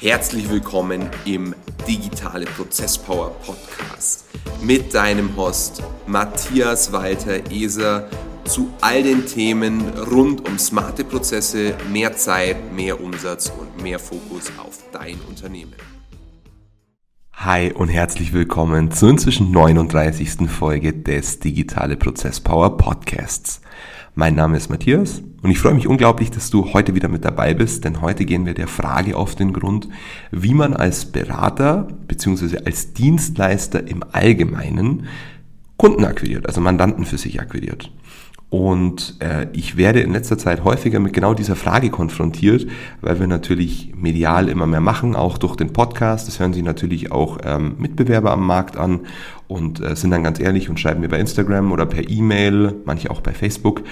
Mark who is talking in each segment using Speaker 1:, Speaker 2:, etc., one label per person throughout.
Speaker 1: Herzlich willkommen im Digitale Prozesspower Podcast mit deinem Host Matthias Walter Eser zu all den Themen rund um smarte Prozesse, mehr Zeit, mehr Umsatz und mehr Fokus auf dein Unternehmen. Hi und herzlich willkommen zur inzwischen 39. Folge des Digitale Prozesspower Podcasts. Mein Name ist Matthias und ich freue mich unglaublich, dass du heute wieder mit dabei bist, denn heute gehen wir der Frage auf den Grund, wie man als Berater bzw. als Dienstleister im Allgemeinen Kunden akquiriert, also Mandanten für sich akquiriert. Und äh, ich werde in letzter Zeit häufiger mit genau dieser Frage konfrontiert, weil wir natürlich medial immer mehr machen, auch durch den Podcast. Das hören sich natürlich auch ähm, Mitbewerber am Markt an und äh, sind dann ganz ehrlich und schreiben mir bei Instagram oder per E-Mail, manche auch bei Facebook,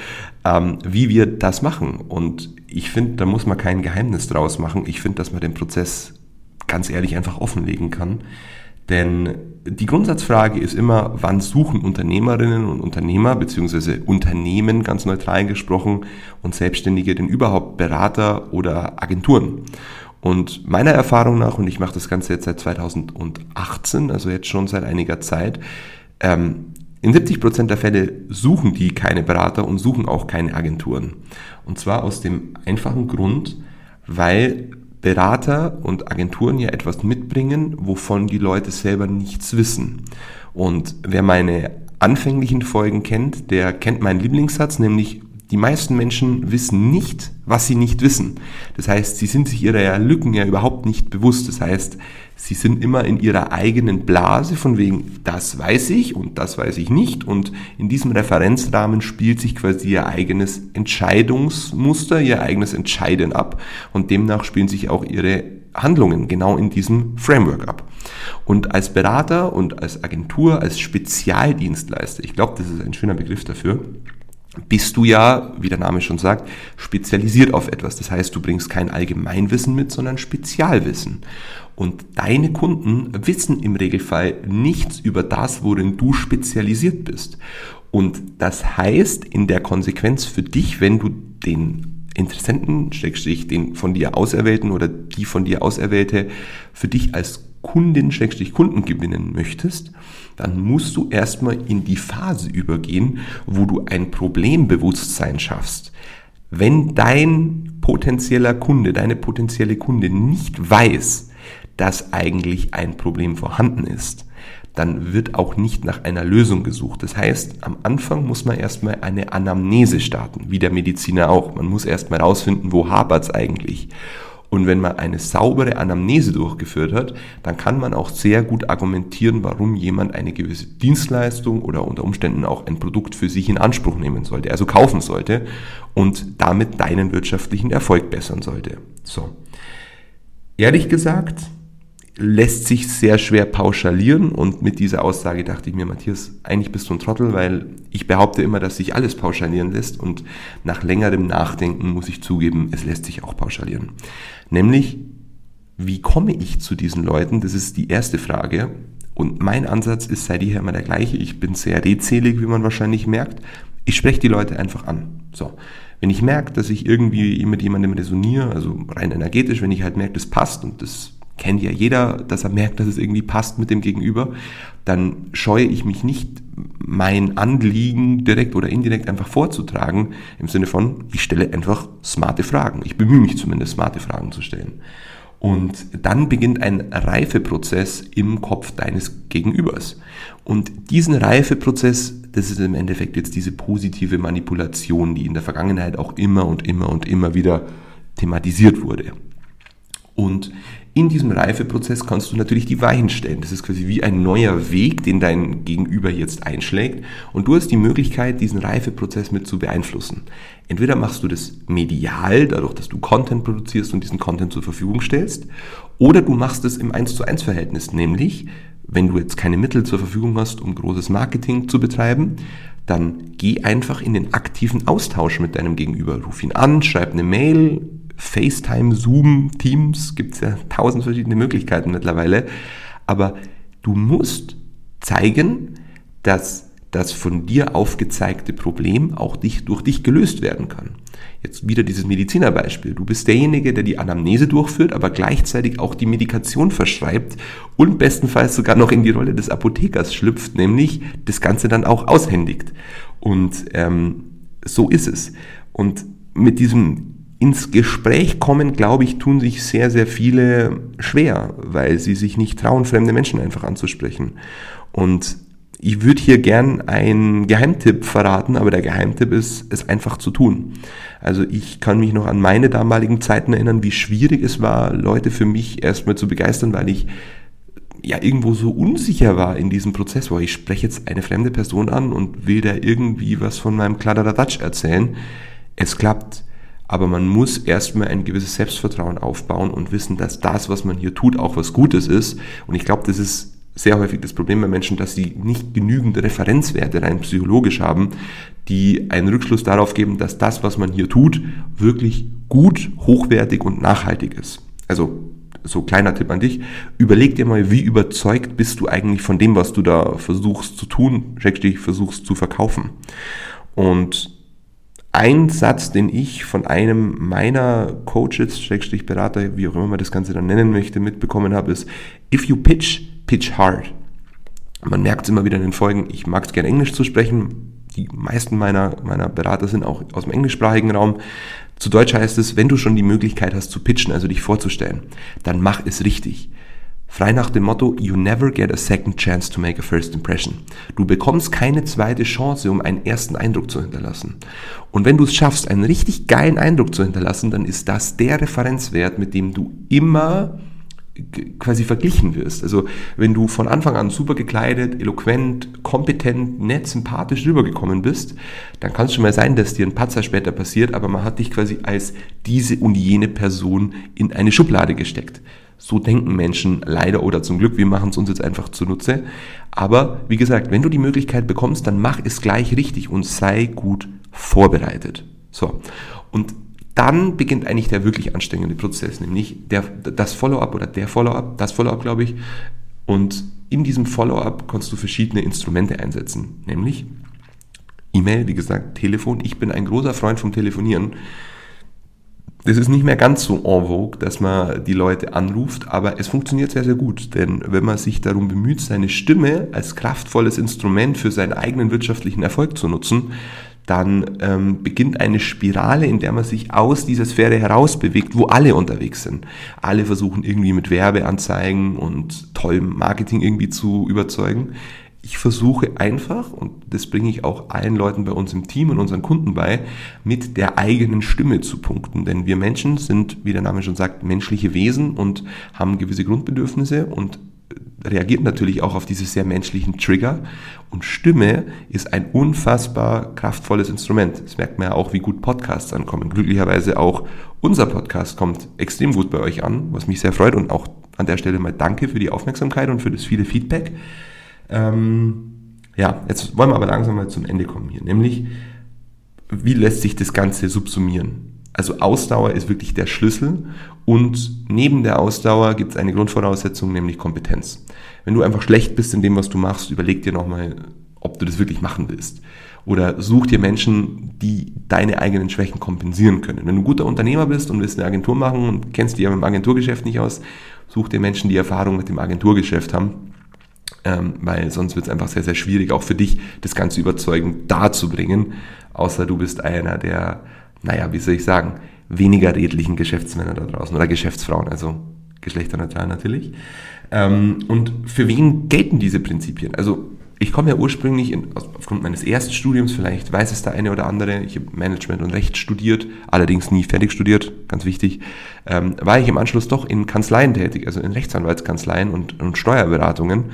Speaker 1: ähm, wie wir das machen. Und ich finde, da muss man kein Geheimnis draus machen. Ich finde, dass man den Prozess ganz ehrlich einfach offenlegen kann. Denn die Grundsatzfrage ist immer, wann suchen Unternehmerinnen und Unternehmer beziehungsweise Unternehmen ganz neutral gesprochen und Selbstständige denn überhaupt Berater oder Agenturen? Und meiner Erfahrung nach, und ich mache das Ganze jetzt seit 2018, also jetzt schon seit einiger Zeit, ähm, in 70 Prozent der Fälle suchen die keine Berater und suchen auch keine Agenturen. Und zwar aus dem einfachen Grund, weil Berater und Agenturen ja etwas mitbringen, wovon die Leute selber nichts wissen. Und wer meine anfänglichen Folgen kennt, der kennt meinen Lieblingssatz, nämlich die meisten Menschen wissen nicht, was sie nicht wissen. Das heißt, sie sind sich ihrer Lücken ja überhaupt nicht bewusst. Das heißt, sie sind immer in ihrer eigenen Blase von wegen, das weiß ich und das weiß ich nicht. Und in diesem Referenzrahmen spielt sich quasi ihr eigenes Entscheidungsmuster, ihr eigenes Entscheiden ab. Und demnach spielen sich auch ihre Handlungen genau in diesem Framework ab. Und als Berater und als Agentur, als Spezialdienstleister, ich glaube, das ist ein schöner Begriff dafür, bist du ja, wie der Name schon sagt, spezialisiert auf etwas. Das heißt, du bringst kein Allgemeinwissen mit, sondern Spezialwissen. Und deine Kunden wissen im Regelfall nichts über das, worin du spezialisiert bist. Und das heißt in der Konsequenz für dich, wenn du den Interessenten, Schrägstrich, den von dir Auserwählten oder die von dir Auserwählte für dich als Kundin, Schrägstrich Kunden gewinnen möchtest, dann musst du erstmal in die Phase übergehen, wo du ein Problembewusstsein schaffst. Wenn dein potenzieller Kunde, deine potenzielle Kunde nicht weiß, dass eigentlich ein Problem vorhanden ist, dann wird auch nicht nach einer Lösung gesucht. Das heißt, am Anfang muss man erstmal eine Anamnese starten, wie der Mediziner auch. Man muss erstmal rausfinden, wo hapert's eigentlich. Und wenn man eine saubere Anamnese durchgeführt hat, dann kann man auch sehr gut argumentieren, warum jemand eine gewisse Dienstleistung oder unter Umständen auch ein Produkt für sich in Anspruch nehmen sollte, also kaufen sollte und damit deinen wirtschaftlichen Erfolg bessern sollte. So. Ehrlich gesagt, lässt sich sehr schwer pauschalieren und mit dieser Aussage dachte ich mir, Matthias, eigentlich bist du ein Trottel, weil ich behaupte immer, dass sich alles pauschalieren lässt und nach längerem Nachdenken muss ich zugeben, es lässt sich auch pauschalieren. Nämlich, wie komme ich zu diesen Leuten? Das ist die erste Frage. Und mein Ansatz ist seit jeher immer der gleiche. Ich bin sehr redselig, wie man wahrscheinlich merkt. Ich spreche die Leute einfach an. So. Wenn ich merke, dass ich irgendwie mit jemandem resoniere, also rein energetisch, wenn ich halt merke, das passt und das kennt ja jeder, dass er merkt, dass es irgendwie passt mit dem Gegenüber, dann scheue ich mich nicht, mein Anliegen direkt oder indirekt einfach vorzutragen, im Sinne von, ich stelle einfach smarte Fragen. Ich bemühe mich zumindest, smarte Fragen zu stellen. Und dann beginnt ein Reifeprozess im Kopf deines Gegenübers. Und diesen Reifeprozess, das ist im Endeffekt jetzt diese positive Manipulation, die in der Vergangenheit auch immer und immer und immer wieder thematisiert wurde. Und in diesem Reifeprozess kannst du natürlich die Weichen stellen. Das ist quasi wie ein neuer Weg, den dein Gegenüber jetzt einschlägt. Und du hast die Möglichkeit, diesen Reifeprozess mit zu beeinflussen. Entweder machst du das medial, dadurch, dass du Content produzierst und diesen Content zur Verfügung stellst, oder du machst es im 1 zu 1 Verhältnis, nämlich, wenn du jetzt keine Mittel zur Verfügung hast, um großes Marketing zu betreiben, dann geh einfach in den aktiven Austausch mit deinem Gegenüber. Ruf ihn an, schreib eine Mail, FaceTime, Zoom, Teams, gibt es ja tausend verschiedene Möglichkeiten mittlerweile. Aber du musst zeigen, dass das von dir aufgezeigte Problem auch dich, durch dich gelöst werden kann. Jetzt wieder dieses Medizinerbeispiel. Du bist derjenige, der die Anamnese durchführt, aber gleichzeitig auch die Medikation verschreibt und bestenfalls sogar noch in die Rolle des Apothekers schlüpft, nämlich das Ganze dann auch aushändigt. Und ähm, so ist es. Und mit diesem ins Gespräch kommen, glaube ich, tun sich sehr, sehr viele schwer, weil sie sich nicht trauen, fremde Menschen einfach anzusprechen. Und ich würde hier gern einen Geheimtipp verraten, aber der Geheimtipp ist, es einfach zu tun. Also ich kann mich noch an meine damaligen Zeiten erinnern, wie schwierig es war, Leute für mich erstmal zu begeistern, weil ich ja irgendwo so unsicher war in diesem Prozess, wo ich spreche jetzt eine fremde Person an und will da irgendwie was von meinem Kladderadatsch erzählen. Es klappt, aber man muss erstmal ein gewisses Selbstvertrauen aufbauen und wissen, dass das, was man hier tut, auch was Gutes ist. Und ich glaube, das ist sehr häufig das Problem bei Menschen, dass sie nicht genügend Referenzwerte rein psychologisch haben, die einen Rückschluss darauf geben, dass das, was man hier tut, wirklich gut, hochwertig und nachhaltig ist. Also so kleiner Tipp an dich, überleg dir mal, wie überzeugt bist du eigentlich von dem, was du da versuchst zu tun, schrägstrich versuchst zu verkaufen. Und ein Satz, den ich von einem meiner Coaches, Schrägstrich Berater, wie auch immer man das Ganze dann nennen möchte, mitbekommen habe, ist, if you pitch, pitch hard. Man merkt es immer wieder in den Folgen, ich mag es gerne Englisch zu sprechen. Die meisten meiner, meiner Berater sind auch aus dem englischsprachigen Raum. Zu Deutsch heißt es, wenn du schon die Möglichkeit hast zu pitchen, also dich vorzustellen, dann mach es richtig. Frei nach dem Motto, you never get a second chance to make a first impression. Du bekommst keine zweite Chance, um einen ersten Eindruck zu hinterlassen. Und wenn du es schaffst, einen richtig geilen Eindruck zu hinterlassen, dann ist das der Referenzwert, mit dem du immer quasi verglichen wirst. Also wenn du von Anfang an super gekleidet, eloquent, kompetent, nett, sympathisch rübergekommen bist, dann kann es schon mal sein, dass dir ein Patzer später passiert, aber man hat dich quasi als diese und jene Person in eine Schublade gesteckt. So denken Menschen leider oder zum Glück. Wir machen es uns jetzt einfach zunutze. Aber wie gesagt, wenn du die Möglichkeit bekommst, dann mach es gleich richtig und sei gut vorbereitet. So. Und dann beginnt eigentlich der wirklich anstrengende Prozess, nämlich der, das Follow-up oder der Follow-up, das Follow-up, glaube ich. Und in diesem Follow-up kannst du verschiedene Instrumente einsetzen, nämlich E-Mail, wie gesagt, Telefon. Ich bin ein großer Freund vom Telefonieren. Das ist nicht mehr ganz so en vogue, dass man die Leute anruft, aber es funktioniert sehr, sehr gut. Denn wenn man sich darum bemüht, seine Stimme als kraftvolles Instrument für seinen eigenen wirtschaftlichen Erfolg zu nutzen, dann ähm, beginnt eine Spirale, in der man sich aus dieser Sphäre herausbewegt, wo alle unterwegs sind. Alle versuchen irgendwie mit Werbeanzeigen und tollem Marketing irgendwie zu überzeugen. Ich versuche einfach, und das bringe ich auch allen Leuten bei uns im Team und unseren Kunden bei, mit der eigenen Stimme zu punkten. Denn wir Menschen sind, wie der Name schon sagt, menschliche Wesen und haben gewisse Grundbedürfnisse und reagiert natürlich auch auf diese sehr menschlichen Trigger. Und Stimme ist ein unfassbar kraftvolles Instrument. Das merkt man ja auch, wie gut Podcasts ankommen. Glücklicherweise auch unser Podcast kommt extrem gut bei euch an, was mich sehr freut. Und auch an der Stelle mal danke für die Aufmerksamkeit und für das viele Feedback. Ähm, ja, jetzt wollen wir aber langsam mal zum Ende kommen hier. Nämlich, wie lässt sich das Ganze subsumieren? Also Ausdauer ist wirklich der Schlüssel und neben der Ausdauer gibt es eine Grundvoraussetzung, nämlich Kompetenz. Wenn du einfach schlecht bist in dem, was du machst, überleg dir nochmal, ob du das wirklich machen willst. Oder such dir Menschen, die deine eigenen Schwächen kompensieren können. Wenn du ein guter Unternehmer bist und willst eine Agentur machen und kennst dich aber im Agenturgeschäft nicht aus, such dir Menschen, die Erfahrung mit dem Agenturgeschäft haben. Ähm, weil sonst wird es einfach sehr, sehr schwierig, auch für dich das Ganze überzeugend darzubringen. Außer du bist einer, der naja, wie soll ich sagen, weniger redlichen Geschäftsmänner da draußen oder Geschäftsfrauen, also geschlechterneutral natürlich. Ähm, und für wen gelten diese Prinzipien? Also ich komme ja ursprünglich in, aufgrund meines ersten Studiums, vielleicht weiß es der eine oder andere, ich habe Management und Recht studiert, allerdings nie fertig studiert, ganz wichtig, ähm, war ich im Anschluss doch in Kanzleien tätig, also in Rechtsanwaltskanzleien und, und Steuerberatungen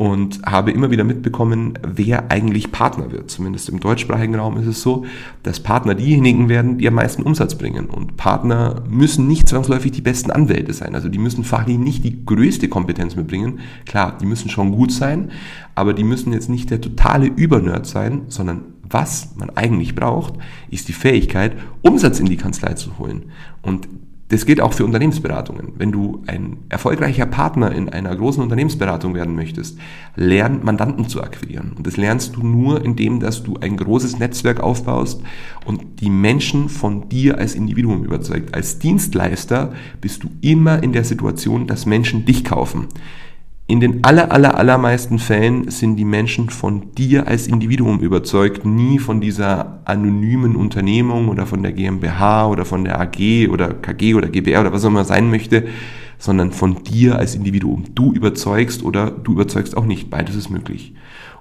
Speaker 1: und habe immer wieder mitbekommen, wer eigentlich Partner wird. Zumindest im deutschsprachigen Raum ist es so, dass Partner diejenigen werden, die am meisten Umsatz bringen. Und Partner müssen nicht zwangsläufig die besten Anwälte sein. Also die müssen fachlich nicht die größte Kompetenz mitbringen. Klar, die müssen schon gut sein, aber die müssen jetzt nicht der totale Übernerd sein, sondern was man eigentlich braucht, ist die Fähigkeit, Umsatz in die Kanzlei zu holen. Und das gilt auch für Unternehmensberatungen. Wenn du ein erfolgreicher Partner in einer großen Unternehmensberatung werden möchtest, lern Mandanten zu akquirieren. Und das lernst du nur, indem dass du ein großes Netzwerk aufbaust und die Menschen von dir als Individuum überzeugt. Als Dienstleister bist du immer in der Situation, dass Menschen dich kaufen. In den aller, aller, allermeisten Fällen sind die Menschen von dir als Individuum überzeugt, nie von dieser anonymen Unternehmung oder von der GmbH oder von der AG oder KG oder GBR oder was auch immer sein möchte, sondern von dir als Individuum. Du überzeugst oder du überzeugst auch nicht. Beides ist möglich.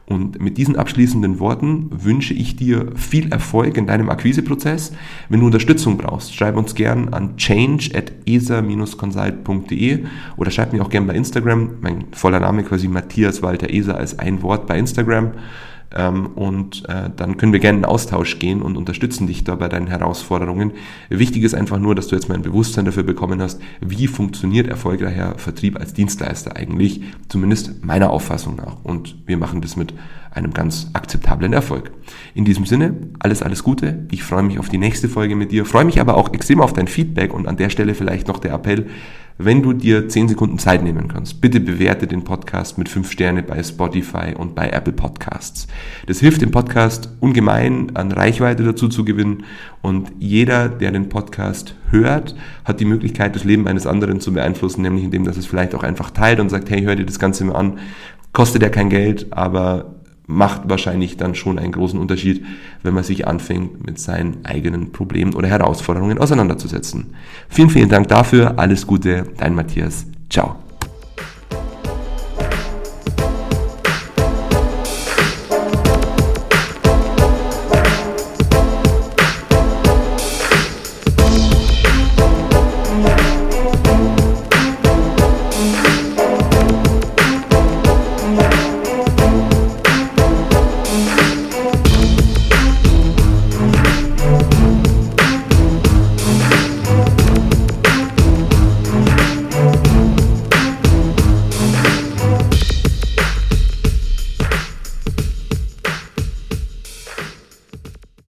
Speaker 1: Und mit diesen abschließenden Worten wünsche ich dir viel Erfolg in deinem Akquiseprozess. Wenn du Unterstützung brauchst, schreib uns gern an change at esa-consult.de oder schreib mir auch gern bei Instagram. Mein voller Name quasi Matthias Walter Eser als ein Wort bei Instagram. Ähm, und äh, dann können wir gerne in Austausch gehen und unterstützen dich da bei deinen Herausforderungen. Wichtig ist einfach nur, dass du jetzt mal ein Bewusstsein dafür bekommen hast, wie funktioniert erfolgreicher Vertrieb als Dienstleister eigentlich, zumindest meiner Auffassung nach. Und wir machen das mit einem ganz akzeptablen Erfolg. In diesem Sinne, alles, alles Gute. Ich freue mich auf die nächste Folge mit dir, freue mich aber auch extrem auf dein Feedback und an der Stelle vielleicht noch der Appell, wenn du dir 10 Sekunden Zeit nehmen kannst, bitte bewerte den Podcast mit 5 Sterne bei Spotify und bei Apple Podcasts. Das hilft dem Podcast ungemein an Reichweite dazu zu gewinnen und jeder, der den Podcast hört, hat die Möglichkeit, das Leben eines anderen zu beeinflussen, nämlich indem, dass es vielleicht auch einfach teilt und sagt, hey, hör dir das Ganze mal an. Kostet ja kein Geld, aber macht wahrscheinlich dann schon einen großen Unterschied, wenn man sich anfängt, mit seinen eigenen Problemen oder Herausforderungen auseinanderzusetzen. Vielen, vielen Dank dafür. Alles Gute, dein Matthias. Ciao.